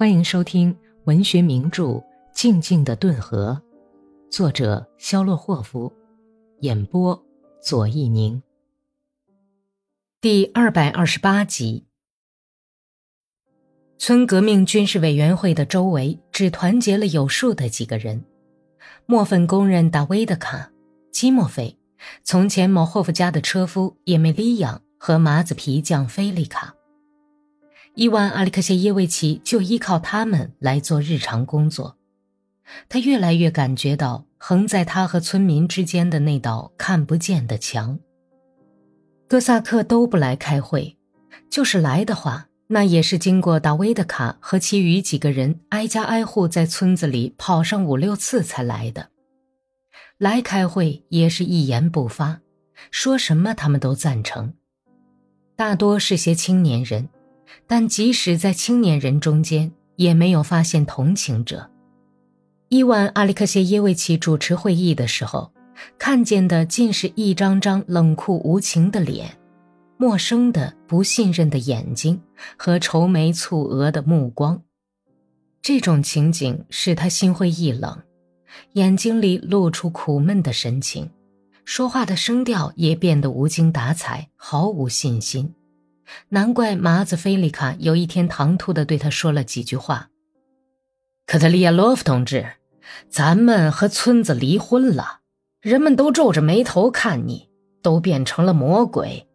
欢迎收听文学名著《静静的顿河》，作者肖洛霍夫，演播左一宁。第二百二十八集。村革命军事委员会的周围只团结了有数的几个人：墨粉工人达维德卡、基莫菲，从前某霍夫家的车夫叶梅利亚和麻子皮匠菲利卡。伊万·阿里克谢耶维奇就依靠他们来做日常工作。他越来越感觉到横在他和村民之间的那道看不见的墙。哥萨克都不来开会，就是来的话，那也是经过达维德卡和其余几个人挨家挨户在村子里跑上五六次才来的。来开会也是一言不发，说什么他们都赞成。大多是些青年人。但即使在青年人中间，也没有发现同情者。伊万·阿里克谢耶维奇主持会议的时候，看见的尽是一张张冷酷无情的脸，陌生的、不信任的眼睛和愁眉蹙额的目光。这种情景使他心灰意冷，眼睛里露出苦闷的神情，说话的声调也变得无精打采，毫无信心。难怪麻子菲利卡有一天唐突地对他说了几句话：“克特利亚洛夫同志，咱们和村子离婚了，人们都皱着眉头看你，都变成了魔鬼。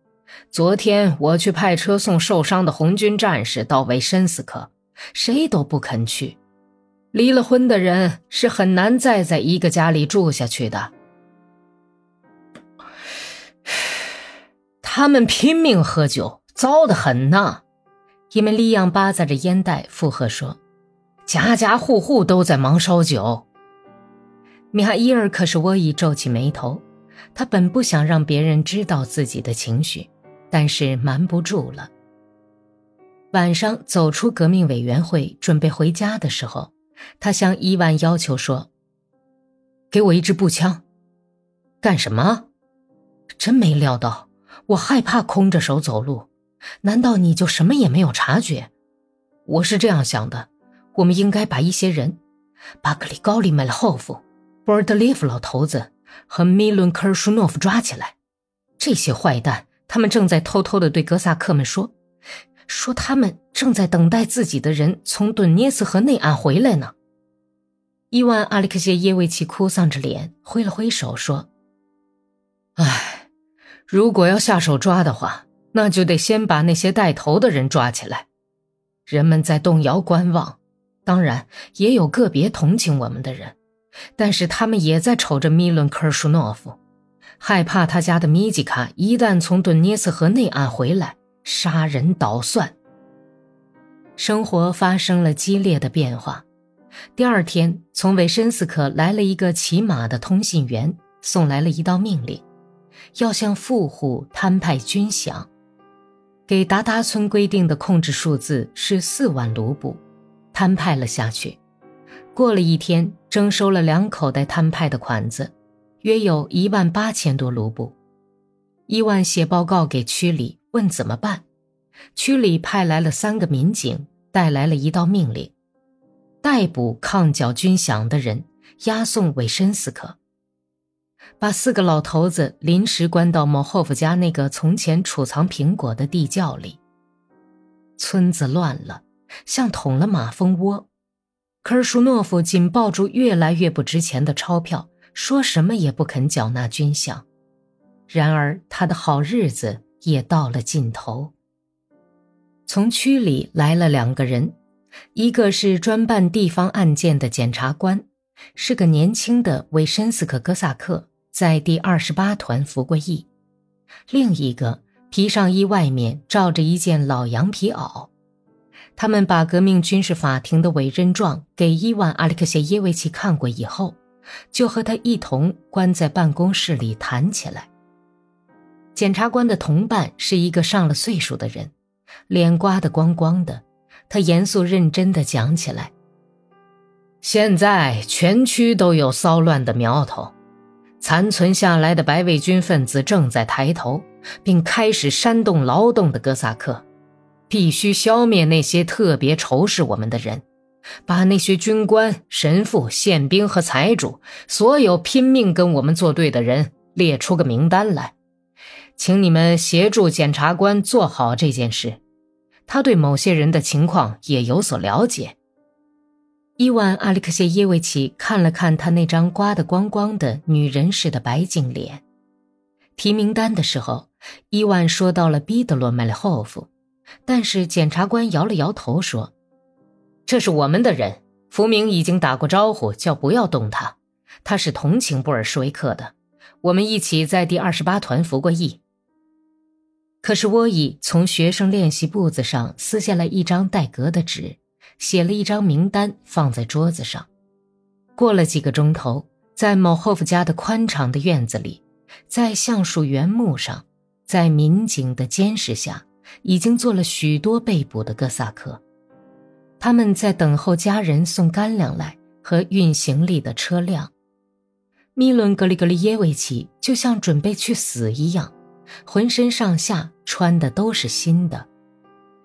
昨天我去派车送受伤的红军战士到维申斯克，谁都不肯去。离了婚的人是很难再在一个家里住下去的。他们拼命喝酒。”糟得很呐！伊梅利扬巴扎着烟袋附和说：“家家户户都在忙烧酒。”米哈伊尔可是沃伊皱起眉头，他本不想让别人知道自己的情绪，但是瞒不住了。晚上走出革命委员会，准备回家的时候，他向伊万要求说：“给我一支步枪。”干什么？真没料到，我害怕空着手走路。难道你就什么也没有察觉？我是这样想的：我们应该把一些人，巴克里高里·麦勒霍夫、波尔德列夫老头子和米伦科尔舒诺夫抓起来。这些坏蛋，他们正在偷偷的对哥萨克们说，说他们正在等待自己的人从顿涅斯河内岸回来呢。伊万·阿里克谢耶维奇哭丧着脸，挥了挥手说：“唉，如果要下手抓的话。”那就得先把那些带头的人抓起来。人们在动摇观望，当然也有个别同情我们的人，但是他们也在瞅着米伦科尔舒诺夫，害怕他家的米吉卡一旦从顿涅斯河内岸回来，杀人捣蒜。生活发生了激烈的变化。第二天，从维申斯克来了一个骑马的通信员，送来了一道命令，要向富户摊派军饷。给达达村规定的控制数字是四万卢布，摊派了下去。过了一天，征收了两口袋摊派的款子，约有一万八千多卢布。伊万写报告给区里，问怎么办。区里派来了三个民警，带来了一道命令：逮捕抗缴军饷的人，押送韦申斯克。把四个老头子临时关到某霍夫家那个从前储藏苹果的地窖里。村子乱了，像捅了马蜂窝。科尔舒诺夫紧抱住越来越不值钱的钞票，说什么也不肯缴纳军饷。然而他的好日子也到了尽头。从区里来了两个人，一个是专办地方案件的检察官，是个年轻的维申斯克·哥萨克。在第二十八团服过役，另一个皮上衣外面罩着一件老羊皮袄。他们把革命军事法庭的委任状给伊万·阿里克谢耶维奇看过以后，就和他一同关在办公室里谈起来。检察官的同伴是一个上了岁数的人，脸刮得光光的。他严肃认真地讲起来：“现在全区都有骚乱的苗头。”残存下来的白卫军分子正在抬头，并开始煽动劳动的哥萨克。必须消灭那些特别仇视我们的人，把那些军官、神父、宪兵和财主，所有拼命跟我们作对的人列出个名单来，请你们协助检察官做好这件事。他对某些人的情况也有所了解。伊万·阿里克谢耶维奇看了看他那张刮得光光的女人似的白净脸。提名单的时候，伊万说到了彼得罗·麦列霍夫，但是检察官摇了摇头说。这是我们的人，福明已经打过招呼，叫不要动他。他是同情布尔什维克的，我们一起在第二十八团服过役。可是沃伊从学生练习簿子上撕下来一张带格的纸，写了一张名单，放在桌子上。过了几个钟头，在某霍夫家的宽敞的院子里，在橡树原木上，在民警的监视下，已经做了许多被捕的哥萨克。他们在等候家人送干粮来和运行李的车辆。米伦·格里格里耶维奇就像准备去死一样，浑身上下穿的都是新的，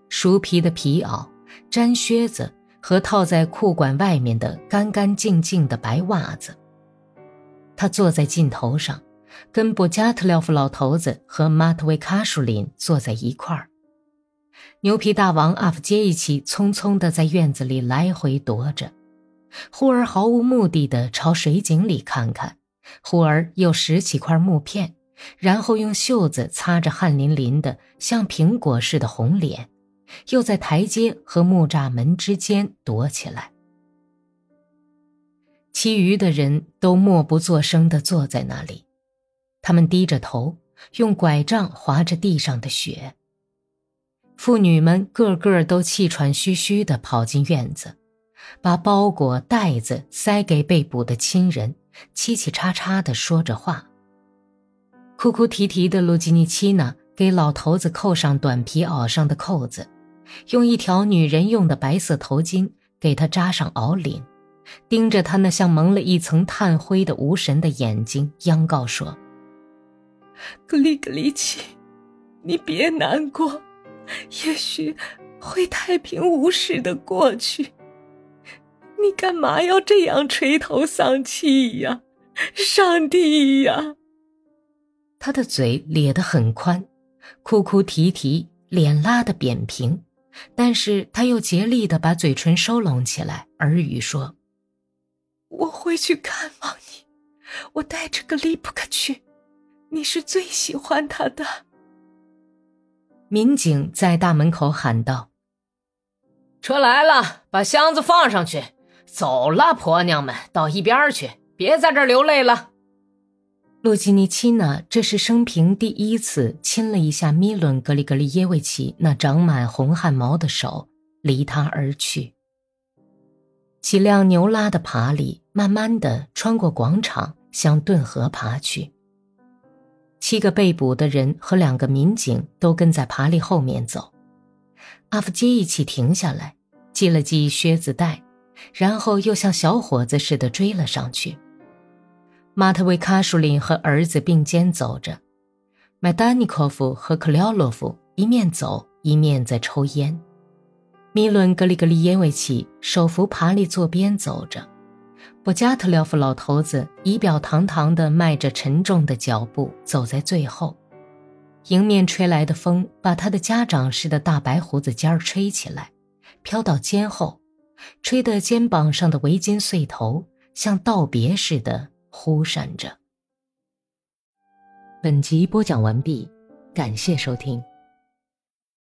熟皮的皮袄、毡靴子和套在裤管外面的干干净净的白袜子。他坐在镜头上，跟布加特廖夫老头子和马特维卡舒林坐在一块儿。牛皮大王阿夫杰伊奇匆匆地在院子里来回踱着，忽而毫无目的地朝水井里看看，忽而又拾起块木片，然后用袖子擦着汗淋淋的像苹果似的红脸，又在台阶和木栅门之间躲起来。其余的人都默不作声地坐在那里，他们低着头，用拐杖划着地上的雪。妇女们个个都气喘吁吁地跑进院子，把包裹袋子塞给被捕的亲人，嘁嘁喳喳地说着话。哭哭啼啼的卢吉尼奇娜给老头子扣上短皮袄上的扣子，用一条女人用的白色头巾给她扎上袄领，盯着她那像蒙了一层炭灰的无神的眼睛，央告说：“格里格里奇，你别难过。”也许会太平无事的过去。你干嘛要这样垂头丧气呀？上帝呀！他的嘴咧得很宽，哭哭啼啼，脸拉得扁平，但是他又竭力的把嘴唇收拢起来，耳语说：“我会去看望你，我带着个利普克去，你是最喜欢他的。”民警在大门口喊道：“车来了，把箱子放上去。走了，婆娘们，到一边去，别在这儿流泪了。”洛基尼奇娜这是生平第一次亲了一下米伦·格里格里耶维奇那长满红汗毛的手，离他而去。几辆牛拉的爬犁慢慢的穿过广场，向顿河爬去。七个被捕的人和两个民警都跟在爬犁后面走。阿夫杰一起停下来，系了系靴子带，然后又像小伙子似的追了上去。马特维卡舒林和儿子并肩走着，麦丹尼科夫和克廖洛夫一面走一面在抽烟。米伦格里格里耶维奇手扶爬犁坐边走着。布加特廖夫老头子仪表堂堂地迈着沉重的脚步走在最后，迎面吹来的风把他的家长似的大白胡子尖儿吹起来，飘到肩后，吹得肩膀上的围巾碎头像道别似的忽闪着。本集播讲完毕，感谢收听。